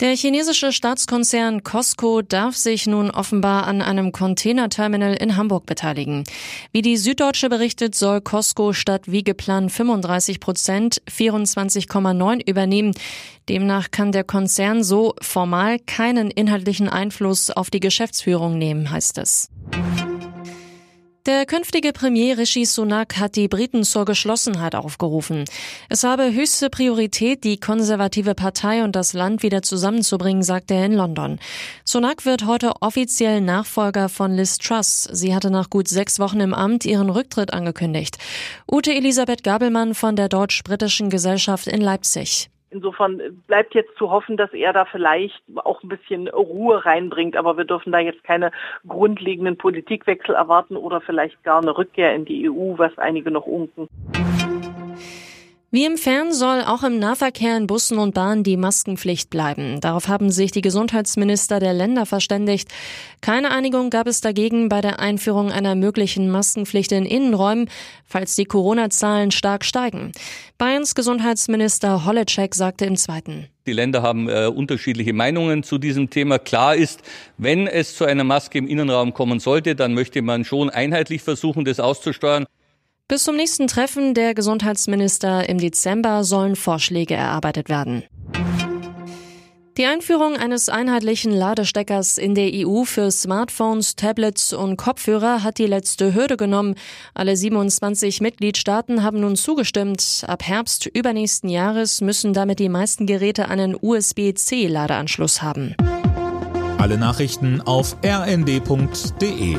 Der chinesische Staatskonzern Costco darf sich nun offenbar an einem Containerterminal in Hamburg beteiligen. Wie die Süddeutsche berichtet, soll Costco statt wie geplant 35 Prozent 24,9 übernehmen. Demnach kann der Konzern so formal keinen inhaltlichen Einfluss auf die Geschäftsführung nehmen, heißt es. Der künftige Premier Rishi Sunak hat die Briten zur Geschlossenheit aufgerufen. Es habe höchste Priorität, die konservative Partei und das Land wieder zusammenzubringen, sagte er in London. Sunak wird heute offiziell Nachfolger von Liz Truss. Sie hatte nach gut sechs Wochen im Amt ihren Rücktritt angekündigt. Ute Elisabeth Gabelmann von der Deutsch-Britischen Gesellschaft in Leipzig. Insofern bleibt jetzt zu hoffen, dass er da vielleicht auch ein bisschen Ruhe reinbringt. Aber wir dürfen da jetzt keine grundlegenden Politikwechsel erwarten oder vielleicht gar eine Rückkehr in die EU, was einige noch unken. Wie im Fern soll auch im Nahverkehr in Bussen und Bahnen die Maskenpflicht bleiben. Darauf haben sich die Gesundheitsminister der Länder verständigt. Keine Einigung gab es dagegen bei der Einführung einer möglichen Maskenpflicht in Innenräumen, falls die Corona-Zahlen stark steigen. Bayerns Gesundheitsminister Holleczek sagte im Zweiten. Die Länder haben äh, unterschiedliche Meinungen zu diesem Thema. Klar ist, wenn es zu einer Maske im Innenraum kommen sollte, dann möchte man schon einheitlich versuchen, das auszusteuern. Bis zum nächsten Treffen der Gesundheitsminister im Dezember sollen Vorschläge erarbeitet werden. Die Einführung eines einheitlichen Ladesteckers in der EU für Smartphones, Tablets und Kopfhörer hat die letzte Hürde genommen. Alle 27 Mitgliedstaaten haben nun zugestimmt. Ab Herbst übernächsten Jahres müssen damit die meisten Geräte einen USB-C-Ladeanschluss haben. Alle Nachrichten auf rnd.de